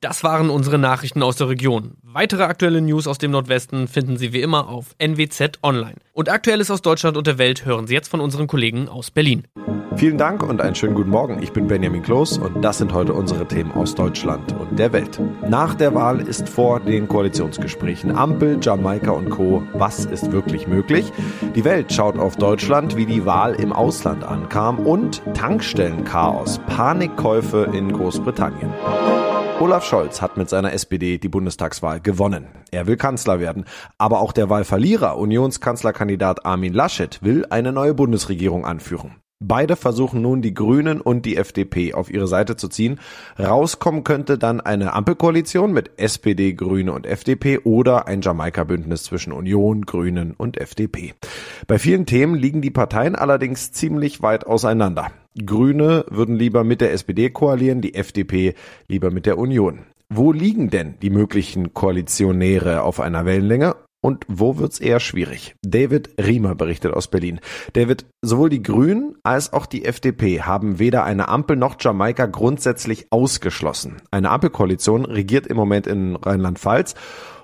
Das waren unsere Nachrichten aus der Region. Weitere aktuelle News aus dem Nordwesten finden Sie wie immer auf NWZ Online. Und Aktuelles aus Deutschland und der Welt hören Sie jetzt von unseren Kollegen aus Berlin. Vielen Dank und einen schönen guten Morgen. Ich bin Benjamin Kloß und das sind heute unsere Themen aus Deutschland und der Welt. Nach der Wahl ist vor den Koalitionsgesprächen Ampel, Jamaika und Co. Was ist wirklich möglich? Die Welt schaut auf Deutschland, wie die Wahl im Ausland ankam und Tankstellenchaos, Panikkäufe in Großbritannien. Olaf Scholz hat mit seiner SPD die Bundestagswahl gewonnen. Er will Kanzler werden. Aber auch der Wahlverlierer, Unionskanzlerkandidat Armin Laschet, will eine neue Bundesregierung anführen. Beide versuchen nun die Grünen und die FDP auf ihre Seite zu ziehen. Rauskommen könnte dann eine Ampelkoalition mit SPD, Grüne und FDP oder ein Jamaika-Bündnis zwischen Union, Grünen und FDP. Bei vielen Themen liegen die Parteien allerdings ziemlich weit auseinander. Grüne würden lieber mit der SPD koalieren, die FDP lieber mit der Union. Wo liegen denn die möglichen Koalitionäre auf einer Wellenlänge und wo wird's eher schwierig? David Riemer berichtet aus Berlin. David, sowohl die Grünen als auch die FDP haben weder eine Ampel noch Jamaika grundsätzlich ausgeschlossen. Eine Ampelkoalition regiert im Moment in Rheinland-Pfalz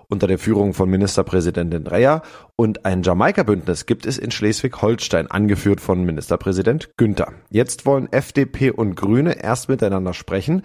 unter der Führung von Ministerpräsidentin Dreyer und ein Jamaika-Bündnis gibt es in Schleswig-Holstein, angeführt von Ministerpräsident Günther. Jetzt wollen FDP und Grüne erst miteinander sprechen.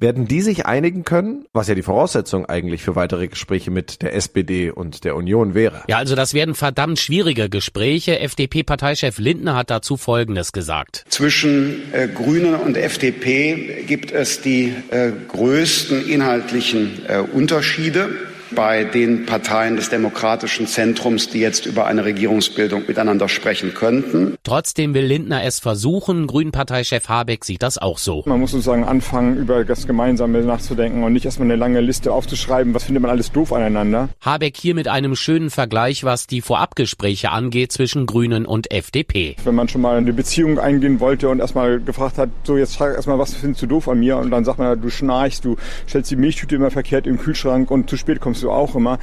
Werden die sich einigen können, was ja die Voraussetzung eigentlich für weitere Gespräche mit der SPD und der Union wäre? Ja, also das werden verdammt schwierige Gespräche. FDP-Parteichef Lindner hat dazu Folgendes gesagt. Zwischen äh, Grünen und FDP gibt es die äh, größten inhaltlichen äh, Unterschiede bei den Parteien des demokratischen Zentrums, die jetzt über eine Regierungsbildung miteinander sprechen könnten. Trotzdem will Lindner es versuchen. Grünen-Parteichef Habeck sieht das auch so. Man muss sozusagen anfangen, über das Gemeinsame nachzudenken und nicht erstmal eine lange Liste aufzuschreiben, was findet man alles doof aneinander. Habeck hier mit einem schönen Vergleich, was die Vorabgespräche angeht zwischen Grünen und FDP. Wenn man schon mal eine Beziehung eingehen wollte und erstmal gefragt hat, so jetzt frag erstmal, was findest du doof an mir? Und dann sagt man, du schnarchst, du stellst die Milchtüte immer verkehrt im Kühlschrank und zu spät kommst du auch immer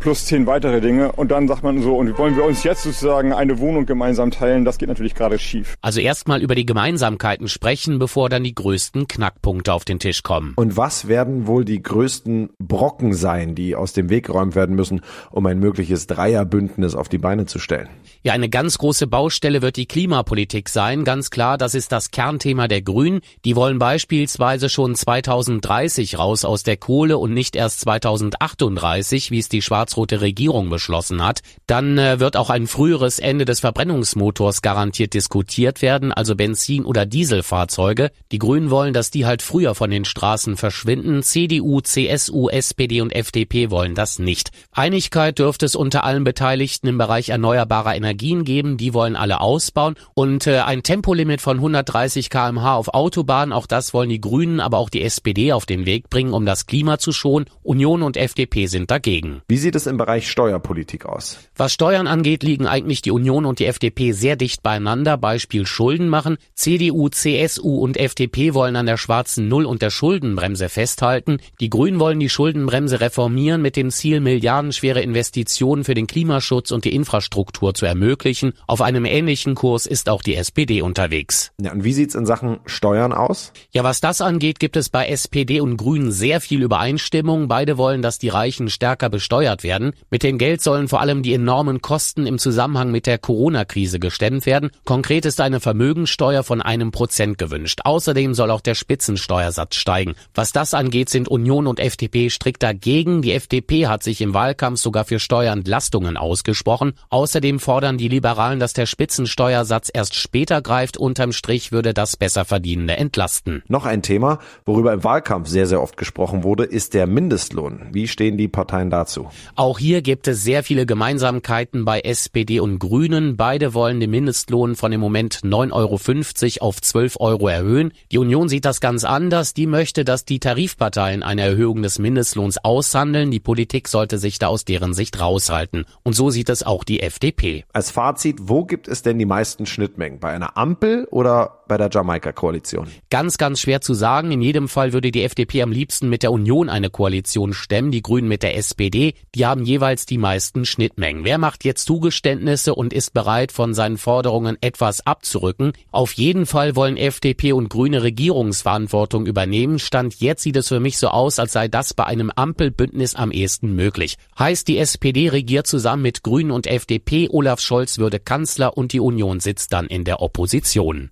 plus zehn weitere Dinge. Und dann sagt man so, und wollen wir uns jetzt sozusagen eine Wohnung gemeinsam teilen? Das geht natürlich gerade schief. Also erstmal über die Gemeinsamkeiten sprechen, bevor dann die größten Knackpunkte auf den Tisch kommen. Und was werden wohl die größten Brocken sein, die aus dem Weg geräumt werden müssen, um ein mögliches Dreierbündnis auf die Beine zu stellen? Ja, eine ganz große Baustelle wird die Klimapolitik sein. Ganz klar, das ist das Kernthema der Grünen. Die wollen beispielsweise schon 2030 raus aus der Kohle und nicht erst 2038, wie es die schwarze schwarz-rote Regierung beschlossen hat. Dann äh, wird auch ein früheres Ende des Verbrennungsmotors garantiert diskutiert werden, also Benzin- oder Dieselfahrzeuge. Die Grünen wollen, dass die halt früher von den Straßen verschwinden. CDU, CSU, SPD und FDP wollen das nicht. Einigkeit dürfte es unter allen Beteiligten im Bereich erneuerbarer Energien geben. Die wollen alle ausbauen. Und äh, ein Tempolimit von 130 kmh auf Autobahnen, auch das wollen die Grünen, aber auch die SPD auf den Weg bringen, um das Klima zu schonen. Union und FDP sind dagegen. Wie sieht es im Bereich Steuerpolitik aus? Was Steuern angeht, liegen eigentlich die Union und die FDP sehr dicht beieinander. Beispiel Schulden machen. CDU, CSU und FDP wollen an der schwarzen Null und der Schuldenbremse festhalten. Die Grünen wollen die Schuldenbremse reformieren mit dem Ziel, milliardenschwere Investitionen für den Klimaschutz und die Infrastruktur zu ermöglichen. Auf einem ähnlichen Kurs ist auch die SPD unterwegs. Ja, und wie sieht's in Sachen Steuern aus? Ja, was das angeht, gibt es bei SPD und Grünen sehr viel Übereinstimmung. Beide wollen, dass die Reichen stärker besteuert werden. Mit dem Geld sollen vor allem die enormen Kosten im Zusammenhang mit der Corona-Krise gestemmt werden. Konkret ist eine Vermögensteuer von einem Prozent gewünscht. Außerdem soll auch der Spitzensteuersatz steigen. Was das angeht, sind Union und FDP strikt dagegen. Die FDP hat sich im Wahlkampf sogar für Steuerentlastungen ausgesprochen. Außerdem fordern die Liberalen, dass der Spitzensteuersatz erst später greift. Unterm Strich würde das Besserverdienende entlasten. Noch ein Thema, worüber im Wahlkampf sehr, sehr oft gesprochen wurde, ist der Mindestlohn. Wie stehen die Parteien dazu? Auch hier gibt es sehr viele Gemeinsamkeiten bei SPD und Grünen. Beide wollen den Mindestlohn von im Moment 9,50 Euro auf 12 Euro erhöhen. Die Union sieht das ganz anders. Die möchte, dass die Tarifparteien eine Erhöhung des Mindestlohns aushandeln. Die Politik sollte sich da aus deren Sicht raushalten. Und so sieht es auch die FDP. Als Fazit, wo gibt es denn die meisten Schnittmengen? Bei einer Ampel oder bei der Jamaika-Koalition? Ganz, ganz schwer zu sagen. In jedem Fall würde die FDP am liebsten mit der Union eine Koalition stemmen, die Grünen mit der SPD. Die haben jeweils die meisten Schnittmengen. Wer macht jetzt Zugeständnisse und ist bereit, von seinen Forderungen etwas abzurücken? Auf jeden Fall wollen FDP und Grüne Regierungsverantwortung übernehmen. Stand jetzt sieht es für mich so aus, als sei das bei einem Ampelbündnis am ehesten möglich. Heißt, die SPD regiert zusammen mit Grünen und FDP, Olaf Scholz würde Kanzler und die Union sitzt dann in der Opposition.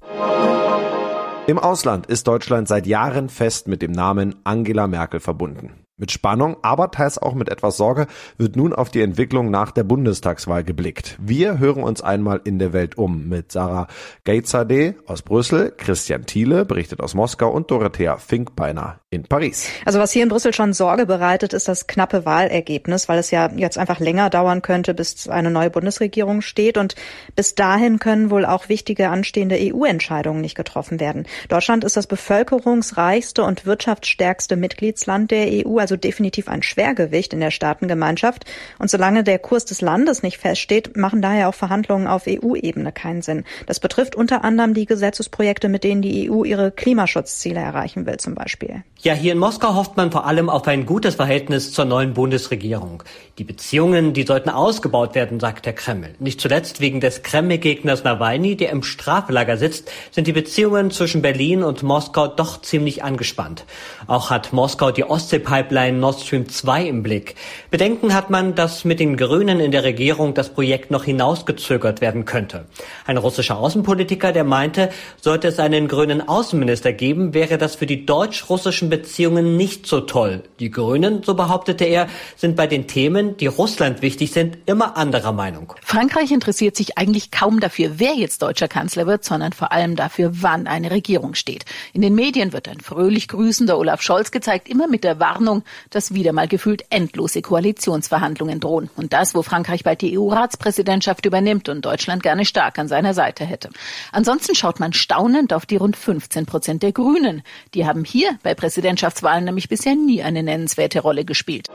Im Ausland ist Deutschland seit Jahren fest mit dem Namen Angela Merkel verbunden. Mit Spannung, aber teils auch mit etwas Sorge wird nun auf die Entwicklung nach der Bundestagswahl geblickt. Wir hören uns einmal in der Welt um mit Sarah Geitzadeh aus Brüssel, Christian Thiele berichtet aus Moskau und Dorothea Finkbeiner in Paris. Also was hier in Brüssel schon Sorge bereitet, ist das knappe Wahlergebnis, weil es ja jetzt einfach länger dauern könnte, bis eine neue Bundesregierung steht und bis dahin können wohl auch wichtige anstehende EU-Entscheidungen nicht getroffen werden. Deutschland ist das bevölkerungsreichste und wirtschaftsstärkste Mitgliedsland der EU also definitiv ein Schwergewicht in der Staatengemeinschaft. Und solange der Kurs des Landes nicht feststeht, machen daher auch Verhandlungen auf EU-Ebene keinen Sinn. Das betrifft unter anderem die Gesetzesprojekte, mit denen die EU ihre Klimaschutzziele erreichen will zum Beispiel. Ja, hier in Moskau hofft man vor allem auf ein gutes Verhältnis zur neuen Bundesregierung. Die Beziehungen, die sollten ausgebaut werden, sagt der Kreml. Nicht zuletzt wegen des Kreml-Gegners Nawalny, der im Straflager sitzt, sind die Beziehungen zwischen Berlin und Moskau doch ziemlich angespannt. Auch hat Moskau die Ostsee-Pipeline Nord Stream 2 im Blick. Bedenken hat man, dass mit den Grünen in der Regierung das Projekt noch hinausgezögert werden könnte. Ein russischer Außenpolitiker, der meinte, sollte es einen grünen Außenminister geben, wäre das für die deutsch-russischen Beziehungen nicht so toll. Die Grünen, so behauptete er, sind bei den Themen, die Russland wichtig sind, immer anderer Meinung. Frankreich interessiert sich eigentlich kaum dafür, wer jetzt deutscher Kanzler wird, sondern vor allem dafür, wann eine Regierung steht. In den Medien wird ein fröhlich grüßender Olaf Scholz gezeigt, immer mit der Warnung, dass wieder mal gefühlt endlose Koalitionsverhandlungen drohen. Und das, wo Frankreich bald die EU-Ratspräsidentschaft übernimmt und Deutschland gerne stark an seiner Seite hätte. Ansonsten schaut man staunend auf die rund 15 Prozent der Grünen. Die haben hier bei Präsident Präsidentschaftswahlen nämlich bisher nie eine nennenswerte Rolle gespielt.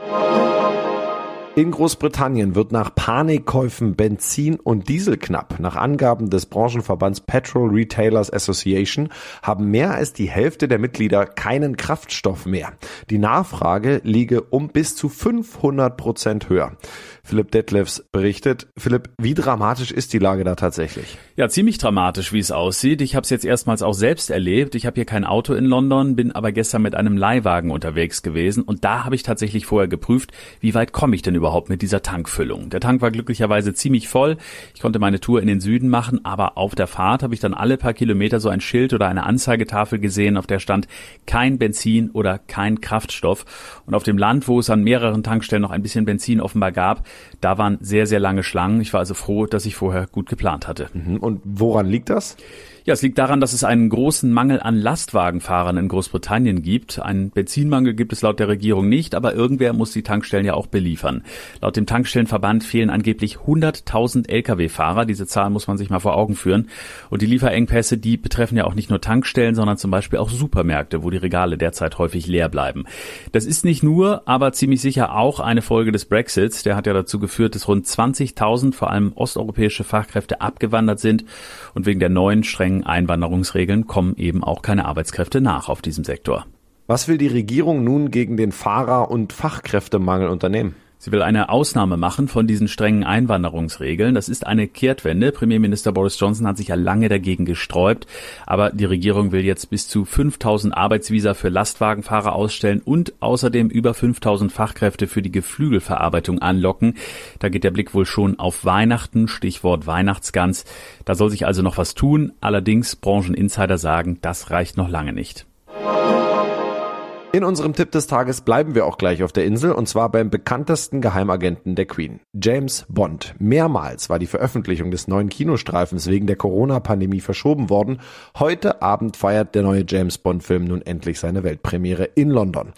In Großbritannien wird nach Panikkäufen Benzin und Diesel knapp. Nach Angaben des Branchenverbands Petrol Retailers Association haben mehr als die Hälfte der Mitglieder keinen Kraftstoff mehr. Die Nachfrage liege um bis zu 500 Prozent höher. Philipp Detlefs berichtet. Philipp, wie dramatisch ist die Lage da tatsächlich? Ja, ziemlich dramatisch, wie es aussieht. Ich habe es jetzt erstmals auch selbst erlebt. Ich habe hier kein Auto in London, bin aber gestern mit einem Leihwagen unterwegs gewesen und da habe ich tatsächlich vorher geprüft, wie weit komme ich denn überhaupt mit dieser Tankfüllung? Der Tank war glücklicherweise ziemlich voll. Ich konnte meine Tour in den Süden machen, aber auf der Fahrt habe ich dann alle paar Kilometer so ein Schild oder eine Anzeigetafel gesehen, auf der stand kein Benzin oder kein Kraftstoff. Und auf dem Land, wo es an mehreren Tankstellen noch ein bisschen Benzin offenbar gab, da waren sehr, sehr lange Schlangen. Ich war also froh, dass ich vorher gut geplant hatte. Mhm. Und woran liegt das? Ja, es liegt daran, dass es einen großen Mangel an Lastwagenfahrern in Großbritannien gibt. Einen Benzinmangel gibt es laut der Regierung nicht, aber irgendwer muss die Tankstellen ja auch beliefern. Laut dem Tankstellenverband fehlen angeblich 100.000 Lkw-Fahrer. Diese Zahl muss man sich mal vor Augen führen. Und die Lieferengpässe, die betreffen ja auch nicht nur Tankstellen, sondern zum Beispiel auch Supermärkte, wo die Regale derzeit häufig leer bleiben. Das ist nicht nur, aber ziemlich sicher auch eine Folge des Brexits. Der hat ja dazu geführt, dass rund 20.000 vor allem osteuropäische Fachkräfte abgewandert sind und wegen der neuen strengen strengen Einwanderungsregeln kommen eben auch keine Arbeitskräfte nach auf diesem Sektor. Was will die Regierung nun gegen den Fahrer- und Fachkräftemangel unternehmen? Sie will eine Ausnahme machen von diesen strengen Einwanderungsregeln. Das ist eine Kehrtwende. Premierminister Boris Johnson hat sich ja lange dagegen gesträubt. Aber die Regierung will jetzt bis zu 5000 Arbeitsvisa für Lastwagenfahrer ausstellen und außerdem über 5000 Fachkräfte für die Geflügelverarbeitung anlocken. Da geht der Blick wohl schon auf Weihnachten. Stichwort Weihnachtsgans. Da soll sich also noch was tun. Allerdings Brancheninsider sagen, das reicht noch lange nicht. In unserem Tipp des Tages bleiben wir auch gleich auf der Insel und zwar beim bekanntesten Geheimagenten der Queen, James Bond. Mehrmals war die Veröffentlichung des neuen Kinostreifens wegen der Corona-Pandemie verschoben worden. Heute Abend feiert der neue James Bond-Film nun endlich seine Weltpremiere in London.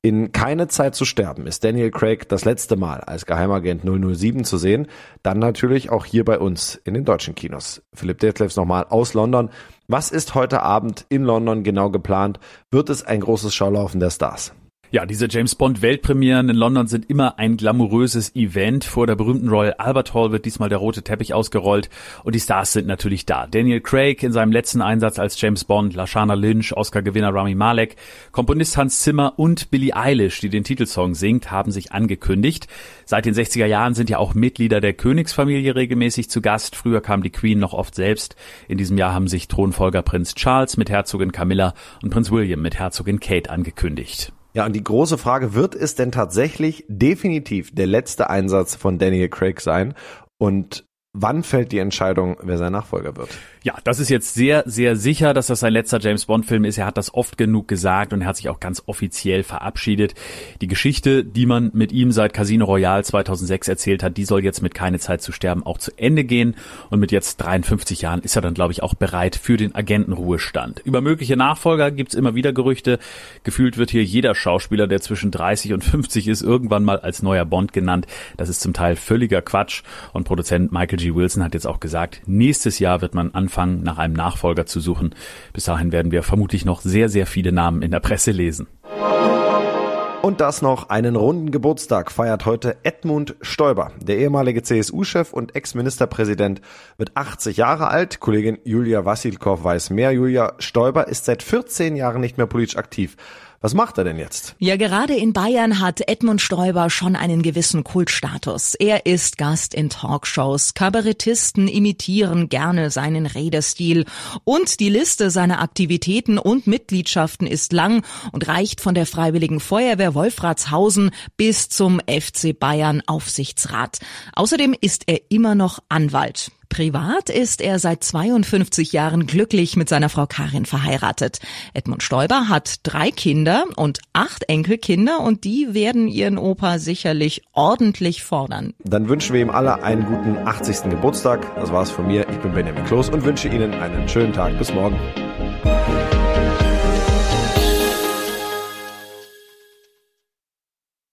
In Keine Zeit zu sterben ist Daniel Craig das letzte Mal als Geheimagent 007 zu sehen. Dann natürlich auch hier bei uns in den deutschen Kinos. Philipp Detlefs nochmal aus London. Was ist heute Abend in London genau geplant? Wird es ein großes Schaulaufen der Stars? Ja, diese James Bond Weltpremieren in London sind immer ein glamouröses Event. Vor der berühmten Royal Albert Hall wird diesmal der rote Teppich ausgerollt und die Stars sind natürlich da. Daniel Craig in seinem letzten Einsatz als James Bond, Lashana Lynch, Oscar-Gewinner Rami Malek, Komponist Hans Zimmer und Billie Eilish, die den Titelsong singt, haben sich angekündigt. Seit den 60er Jahren sind ja auch Mitglieder der Königsfamilie regelmäßig zu Gast. Früher kam die Queen noch oft selbst. In diesem Jahr haben sich Thronfolger Prinz Charles mit Herzogin Camilla und Prinz William mit Herzogin Kate angekündigt. Ja, und die große Frage, wird es denn tatsächlich definitiv der letzte Einsatz von Daniel Craig sein? Und wann fällt die Entscheidung, wer sein Nachfolger wird? Ja, das ist jetzt sehr, sehr sicher, dass das sein letzter James Bond-Film ist. Er hat das oft genug gesagt und er hat sich auch ganz offiziell verabschiedet. Die Geschichte, die man mit ihm seit Casino Royale 2006 erzählt hat, die soll jetzt mit Keine Zeit zu sterben auch zu Ende gehen. Und mit jetzt 53 Jahren ist er dann, glaube ich, auch bereit für den Agentenruhestand. Über mögliche Nachfolger gibt's immer wieder Gerüchte. Gefühlt wird hier jeder Schauspieler, der zwischen 30 und 50 ist, irgendwann mal als neuer Bond genannt. Das ist zum Teil völliger Quatsch. Und Produzent Michael G. Wilson hat jetzt auch gesagt, nächstes Jahr wird man anfangen, anfangen, nach einem Nachfolger zu suchen. Bis dahin werden wir vermutlich noch sehr, sehr viele Namen in der Presse lesen. Und das noch, einen runden Geburtstag feiert heute Edmund Stoiber. Der ehemalige CSU-Chef und Ex-Ministerpräsident wird 80 Jahre alt. Kollegin Julia Wassilkow weiß mehr. Julia Stoiber ist seit 14 Jahren nicht mehr politisch aktiv. Was macht er denn jetzt? Ja, gerade in Bayern hat Edmund Stoiber schon einen gewissen Kultstatus. Er ist Gast in Talkshows. Kabarettisten imitieren gerne seinen Redestil. Und die Liste seiner Aktivitäten und Mitgliedschaften ist lang und reicht von der Freiwilligen Feuerwehr Wolfratshausen bis zum FC Bayern Aufsichtsrat. Außerdem ist er immer noch Anwalt. Privat ist er seit 52 Jahren glücklich mit seiner Frau Karin verheiratet. Edmund Stoiber hat drei Kinder und acht Enkelkinder und die werden ihren Opa sicherlich ordentlich fordern. Dann wünschen wir ihm alle einen guten 80. Geburtstag. Das war's von mir. Ich bin Benjamin Kloß und wünsche Ihnen einen schönen Tag. Bis morgen.